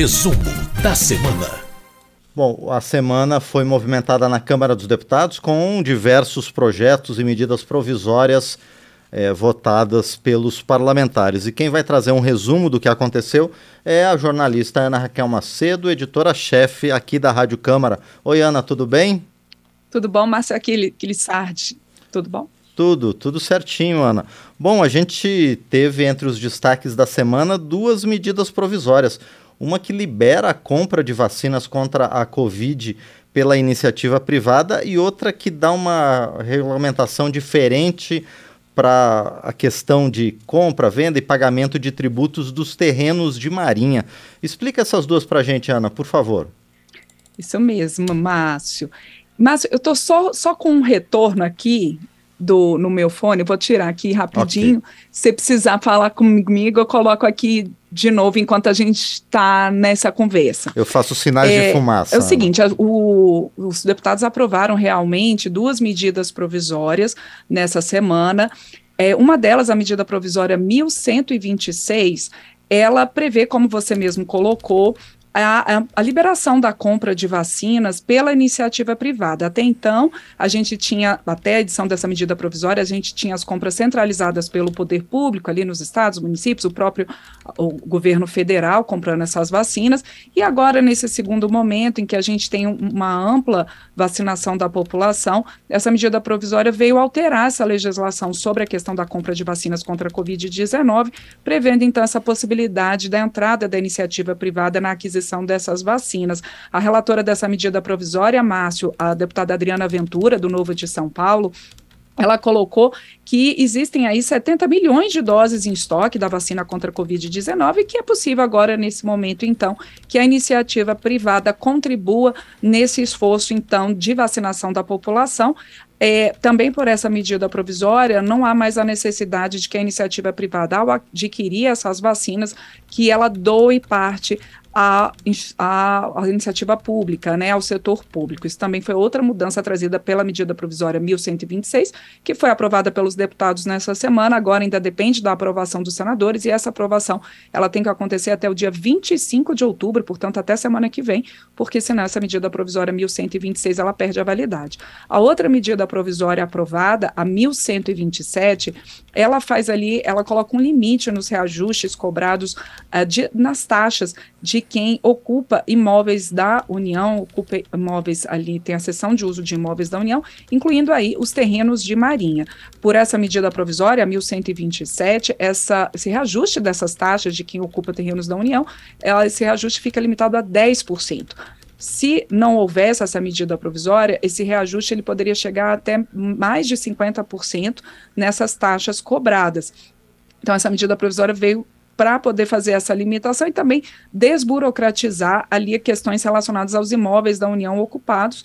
Resumo da semana. Bom, a semana foi movimentada na Câmara dos Deputados com diversos projetos e medidas provisórias é, votadas pelos parlamentares. E quem vai trazer um resumo do que aconteceu é a jornalista Ana Raquel Macedo, editora-chefe aqui da Rádio Câmara. Oi, Ana, tudo bem? Tudo bom, Márcio Aquilissardi? Tudo bom? Tudo, tudo certinho, Ana. Bom, a gente teve entre os destaques da semana duas medidas provisórias. Uma que libera a compra de vacinas contra a Covid pela iniciativa privada e outra que dá uma regulamentação diferente para a questão de compra, venda e pagamento de tributos dos terrenos de marinha. Explica essas duas para a gente, Ana, por favor. Isso mesmo, Márcio. Márcio, eu estou só, só com um retorno aqui do, no meu fone, vou tirar aqui rapidinho. Okay. Se precisar falar comigo, eu coloco aqui de novo enquanto a gente está nessa conversa. Eu faço sinais é, de fumaça. É o seguinte: o, os deputados aprovaram realmente duas medidas provisórias nessa semana. É, uma delas, a medida provisória 1126, ela prevê, como você mesmo colocou, a, a, a, liberação da compra de vacinas pela iniciativa privada. Até então, a gente tinha, até a edição dessa medida provisória, a gente tinha as compras centralizadas pelo poder público, ali nos estados, municípios, o próprio o governo federal comprando essas vacinas, e agora, nesse segundo momento, em que a gente tem uma ampla vacinação da população, essa medida provisória veio alterar essa legislação sobre a questão da compra de vacinas contra a Covid-19, prevendo, então, essa possibilidade da entrada da iniciativa privada na aquisição aquisição dessas vacinas. A relatora dessa medida provisória, Márcio, a deputada Adriana Ventura, do Novo de São Paulo, ela colocou que existem aí 70 milhões de doses em estoque da vacina contra a Covid-19 e que é possível agora, nesse momento, então, que a iniciativa privada contribua nesse esforço, então, de vacinação da população. É, também por essa medida provisória, não há mais a necessidade de que a iniciativa privada, ao adquirir essas vacinas, que ela doe parte a, a, a, iniciativa pública, né, ao setor público. Isso também foi outra mudança trazida pela medida provisória 1126, que foi aprovada pelos deputados nessa semana, agora ainda depende da aprovação dos senadores, e essa aprovação ela tem que acontecer até o dia 25 de outubro, portanto, até semana que vem, porque senão essa medida provisória 1126 ela perde a validade. A outra medida provisória aprovada, a 1127, ela faz ali, ela coloca um limite nos reajustes cobrados uh, de, nas taxas de quem ocupa imóveis da União, ocupa imóveis ali, tem a seção de uso de imóveis da União, incluindo aí os terrenos de Marinha. Por essa medida provisória, 1127, essa, esse reajuste dessas taxas de quem ocupa terrenos da União, ela, esse reajuste fica limitado a 10%. Se não houvesse essa medida provisória, esse reajuste ele poderia chegar até mais de 50% nessas taxas cobradas. Então, essa medida provisória veio para poder fazer essa limitação e também desburocratizar ali questões relacionadas aos imóveis da União ocupados.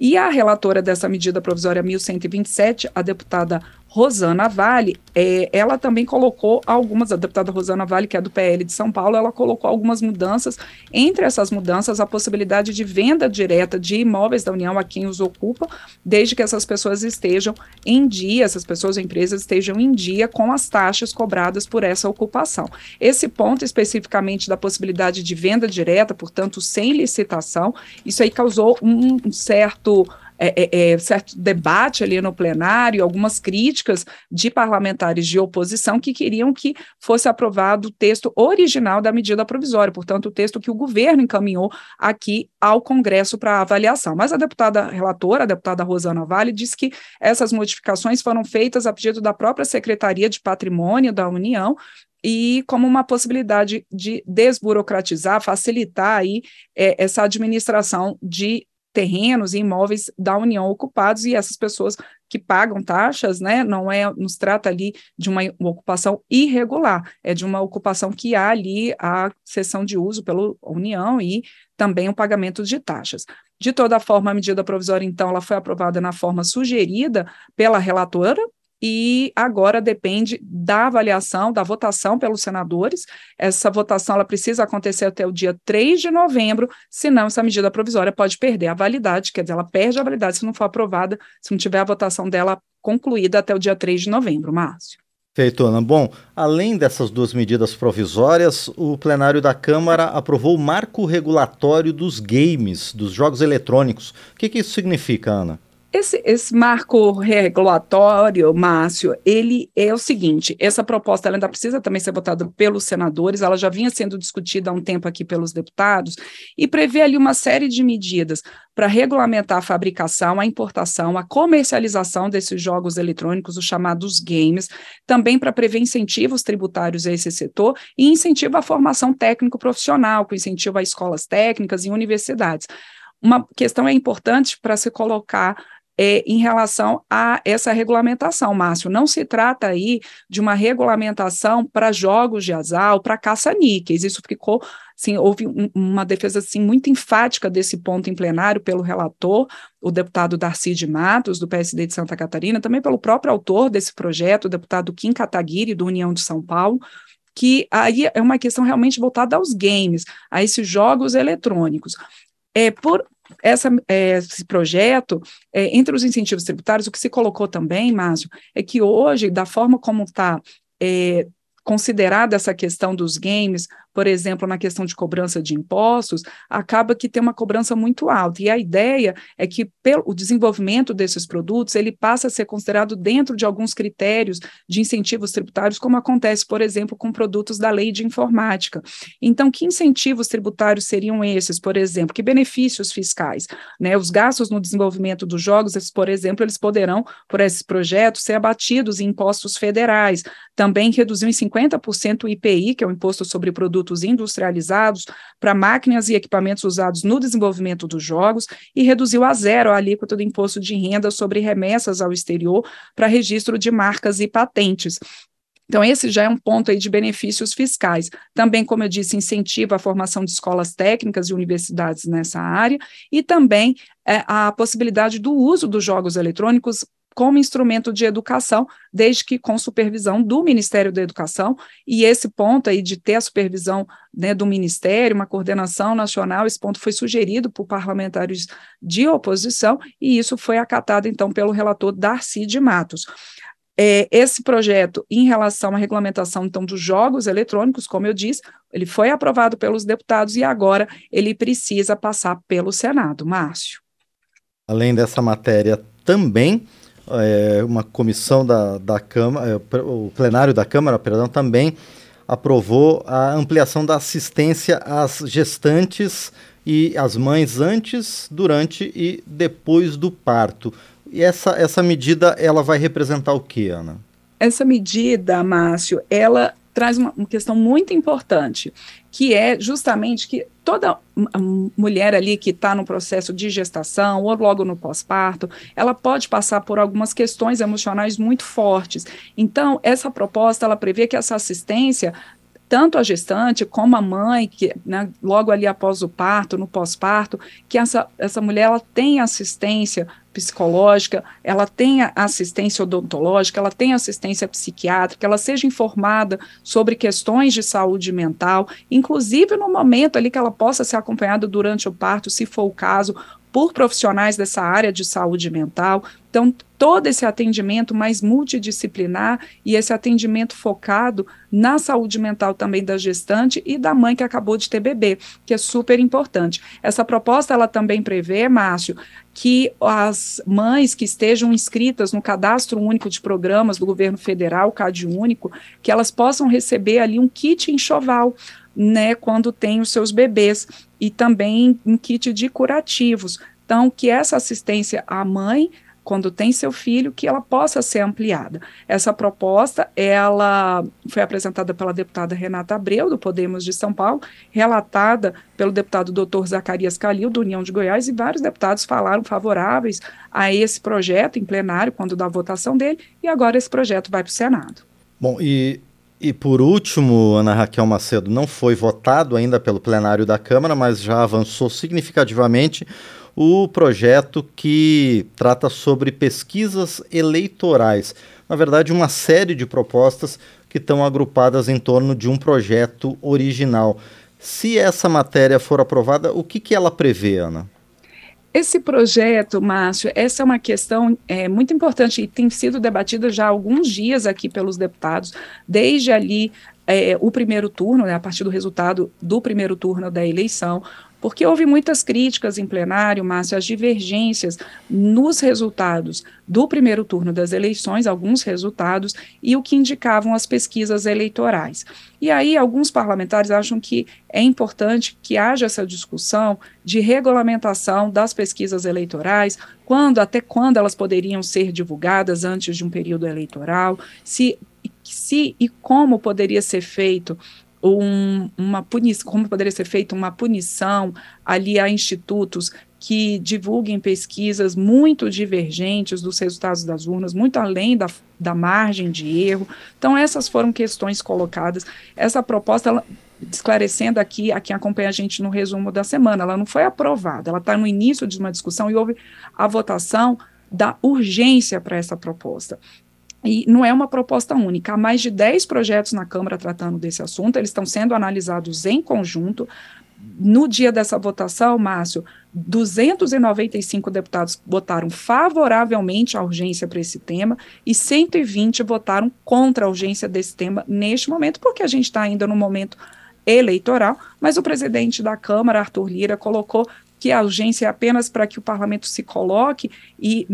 E a relatora dessa medida provisória 1127, a deputada Rosana Vale, é, ela também colocou algumas, a deputada Rosana Vale, que é do PL de São Paulo, ela colocou algumas mudanças. Entre essas mudanças, a possibilidade de venda direta de imóveis da União a quem os ocupa, desde que essas pessoas estejam em dia, essas pessoas ou empresas estejam em dia com as taxas cobradas por essa ocupação. Esse ponto especificamente da possibilidade de venda direta, portanto, sem licitação, isso aí causou um, um certo é, é, é, certo debate ali no plenário, algumas críticas de parlamentares de oposição que queriam que fosse aprovado o texto original da medida provisória, portanto, o texto que o governo encaminhou aqui ao Congresso para avaliação. Mas a deputada relatora, a deputada Rosana Vale, disse que essas modificações foram feitas a pedido da própria Secretaria de Patrimônio da União, e como uma possibilidade de desburocratizar, facilitar aí é, essa administração de terrenos e imóveis da União ocupados e essas pessoas que pagam taxas, né, não é, nos trata ali de uma, ocupação irregular, é de uma ocupação que há ali a cessão de uso pela União e também o pagamento de taxas. De toda forma, a medida provisória, então, ela foi aprovada na forma sugerida pela relatora, e agora depende da avaliação, da votação pelos senadores. Essa votação ela precisa acontecer até o dia 3 de novembro, senão essa medida provisória pode perder a validade, quer dizer, ela perde a validade se não for aprovada, se não tiver a votação dela concluída até o dia 3 de novembro, Márcio. Feito, Ana. Bom, além dessas duas medidas provisórias, o plenário da Câmara aprovou o marco regulatório dos games, dos jogos eletrônicos. O que, que isso significa, Ana? Esse, esse, marco regulatório, Márcio, ele é o seguinte: essa proposta ainda precisa também ser votada pelos senadores, ela já vinha sendo discutida há um tempo aqui pelos deputados, e prevê ali uma série de medidas para regulamentar a fabricação, a importação, a comercialização desses jogos eletrônicos, os chamados games, também para prever incentivos tributários a esse setor e incentivo à formação técnico-profissional, com incentivo a escolas técnicas e universidades. Uma questão é importante para se colocar é, em relação a essa regulamentação, Márcio. Não se trata aí de uma regulamentação para jogos de azar ou para caça-níqueis. Isso ficou, assim, houve um, uma defesa assim, muito enfática desse ponto em plenário pelo relator, o deputado Darcy de Matos, do PSD de Santa Catarina, também pelo próprio autor desse projeto, o deputado Kim Kataguiri, do União de São Paulo, que aí é uma questão realmente voltada aos games, a esses jogos eletrônicos. É, por, essa, é, esse projeto, é, entre os incentivos tributários, o que se colocou também, Márcio, é que hoje, da forma como está é, considerada essa questão dos games, por exemplo, na questão de cobrança de impostos, acaba que tem uma cobrança muito alta. E a ideia é que pelo, o desenvolvimento desses produtos, ele passa a ser considerado dentro de alguns critérios de incentivos tributários, como acontece, por exemplo, com produtos da lei de informática. Então, que incentivos tributários seriam esses, por exemplo? Que benefícios fiscais? Né? Os gastos no desenvolvimento dos jogos, esses, por exemplo, eles poderão, por esses projetos, ser abatidos em impostos federais. Também reduzir em 50% o IPI, que é o Imposto sobre Produtos produtos industrializados para máquinas e equipamentos usados no desenvolvimento dos jogos e reduziu a zero a alíquota do imposto de renda sobre remessas ao exterior para registro de marcas e patentes. Então, esse já é um ponto aí de benefícios fiscais. Também, como eu disse, incentiva a formação de escolas técnicas e universidades nessa área, e também é, a possibilidade do uso dos jogos eletrônicos como instrumento de educação, desde que com supervisão do Ministério da Educação, e esse ponto aí de ter a supervisão né, do Ministério, uma coordenação nacional, esse ponto foi sugerido por parlamentares de oposição, e isso foi acatado, então, pelo relator Darcy de Matos. É, esse projeto, em relação à regulamentação, então, dos jogos eletrônicos, como eu disse, ele foi aprovado pelos deputados e agora ele precisa passar pelo Senado. Márcio. Além dessa matéria, também é, uma comissão da, da Câmara, é, o plenário da Câmara, perdão, também aprovou a ampliação da assistência às gestantes e às mães antes, durante e depois do parto. E essa, essa medida, ela vai representar o que, Ana? Essa medida, Márcio, ela traz uma, uma questão muito importante, que é justamente que toda mulher ali que está no processo de gestação ou logo no pós-parto, ela pode passar por algumas questões emocionais muito fortes. Então, essa proposta, ela prevê que essa assistência tanto a gestante como a mãe, que né, logo ali após o parto, no pós-parto, que essa, essa mulher ela tem assistência psicológica, ela tenha assistência odontológica, ela tenha assistência psiquiátrica, ela seja informada sobre questões de saúde mental, inclusive no momento ali que ela possa ser acompanhada durante o parto, se for o caso, por profissionais dessa área de saúde mental. Então, todo esse atendimento mais multidisciplinar e esse atendimento focado na saúde mental também da gestante e da mãe que acabou de ter bebê, que é super importante. Essa proposta ela também prevê, Márcio, que as mães que estejam inscritas no Cadastro Único de Programas do Governo Federal, CAD Único, que elas possam receber ali um kit enxoval, né, quando tem os seus bebês, e também um kit de curativos. Então, que essa assistência à mãe quando tem seu filho, que ela possa ser ampliada. Essa proposta, ela foi apresentada pela deputada Renata Abreu, do Podemos de São Paulo, relatada pelo deputado doutor Zacarias Calil, do União de Goiás, e vários deputados falaram favoráveis a esse projeto em plenário, quando da votação dele, e agora esse projeto vai para o Senado. Bom, e e por último, Ana Raquel Macedo, não foi votado ainda pelo plenário da Câmara, mas já avançou significativamente o projeto que trata sobre pesquisas eleitorais. Na verdade, uma série de propostas que estão agrupadas em torno de um projeto original. Se essa matéria for aprovada, o que, que ela prevê, Ana? Esse projeto, Márcio, essa é uma questão é, muito importante e tem sido debatida já há alguns dias aqui pelos deputados, desde ali é, o primeiro turno, né, a partir do resultado do primeiro turno da eleição, porque houve muitas críticas em plenário, Márcio, as divergências nos resultados do primeiro turno das eleições, alguns resultados, e o que indicavam as pesquisas eleitorais. E aí, alguns parlamentares acham que é importante que haja essa discussão de regulamentação das pesquisas eleitorais, quando, até quando elas poderiam ser divulgadas antes de um período eleitoral, se se e como poderia ser feito um, uma punição, como poderia ser feita uma punição ali a institutos que divulguem pesquisas muito divergentes dos resultados das urnas, muito além da, da margem de erro. Então, essas foram questões colocadas. Essa proposta, ela, esclarecendo aqui a quem acompanha a gente no resumo da semana, ela não foi aprovada, ela está no início de uma discussão e houve a votação da urgência para essa proposta. E não é uma proposta única, há mais de 10 projetos na Câmara tratando desse assunto, eles estão sendo analisados em conjunto. No dia dessa votação, Márcio, 295 deputados votaram favoravelmente à urgência para esse tema e 120 votaram contra a urgência desse tema neste momento, porque a gente está ainda no momento eleitoral, mas o presidente da Câmara, Arthur Lira, colocou que a urgência é apenas para que o parlamento se coloque e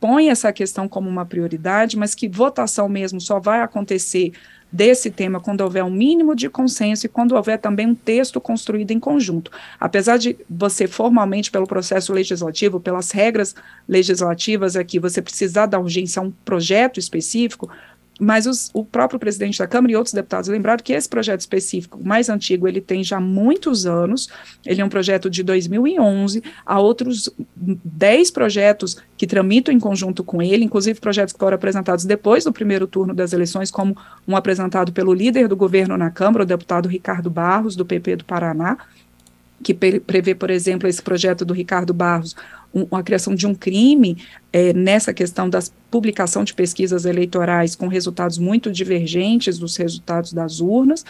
põe essa questão como uma prioridade, mas que votação mesmo só vai acontecer desse tema quando houver um mínimo de consenso e quando houver também um texto construído em conjunto. Apesar de você formalmente pelo processo legislativo, pelas regras legislativas aqui, você precisar da urgência a um projeto específico, mas os, o próprio presidente da Câmara e outros deputados lembraram que esse projeto específico, mais antigo, ele tem já muitos anos, ele é um projeto de 2011, há outros 10 projetos que tramitam em conjunto com ele, inclusive projetos que foram apresentados depois do primeiro turno das eleições, como um apresentado pelo líder do governo na Câmara, o deputado Ricardo Barros, do PP do Paraná, que prevê, por exemplo, esse projeto do Ricardo Barros, um, a criação de um crime é, nessa questão da publicação de pesquisas eleitorais com resultados muito divergentes dos resultados das urnas,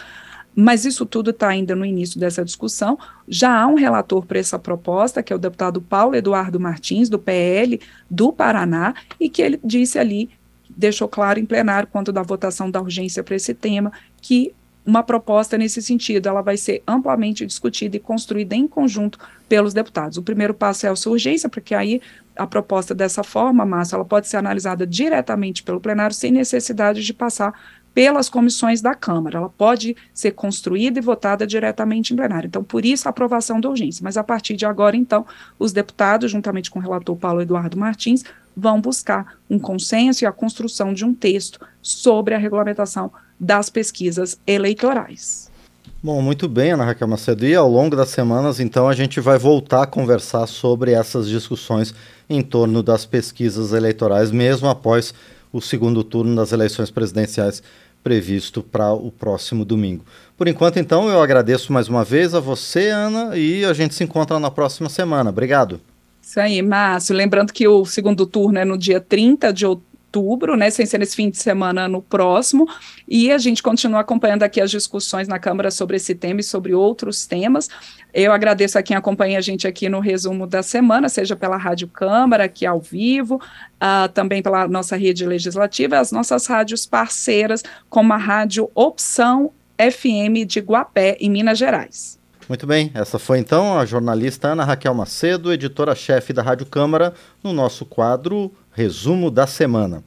mas isso tudo está ainda no início dessa discussão. Já há um relator para essa proposta, que é o deputado Paulo Eduardo Martins, do PL do Paraná, e que ele disse ali, deixou claro em plenário, quanto da votação da urgência para esse tema, que uma proposta nesse sentido. Ela vai ser amplamente discutida e construída em conjunto pelos deputados. O primeiro passo é a sua urgência, porque aí a proposta dessa forma, Márcio, ela pode ser analisada diretamente pelo plenário sem necessidade de passar pelas comissões da Câmara. Ela pode ser construída e votada diretamente em plenário. Então, por isso a aprovação da urgência. Mas a partir de agora, então, os deputados, juntamente com o relator Paulo Eduardo Martins, vão buscar um consenso e a construção de um texto sobre a regulamentação das pesquisas eleitorais. Bom, muito bem, Ana Raquel Macedo. E ao longo das semanas, então, a gente vai voltar a conversar sobre essas discussões em torno das pesquisas eleitorais, mesmo após o segundo turno das eleições presidenciais previsto para o próximo domingo. Por enquanto, então, eu agradeço mais uma vez a você, Ana, e a gente se encontra na próxima semana. Obrigado. Isso aí, Márcio. Lembrando que o segundo turno é no dia 30 de outubro outubro, né, sem ser nesse fim de semana no próximo, e a gente continua acompanhando aqui as discussões na Câmara sobre esse tema e sobre outros temas. Eu agradeço a quem acompanha a gente aqui no resumo da semana, seja pela Rádio Câmara, aqui ao vivo, uh, também pela nossa rede legislativa, as nossas rádios parceiras, como a Rádio Opção FM de Guapé, em Minas Gerais. Muito bem, essa foi então a jornalista Ana Raquel Macedo, editora-chefe da Rádio Câmara, no nosso quadro Resumo da Semana.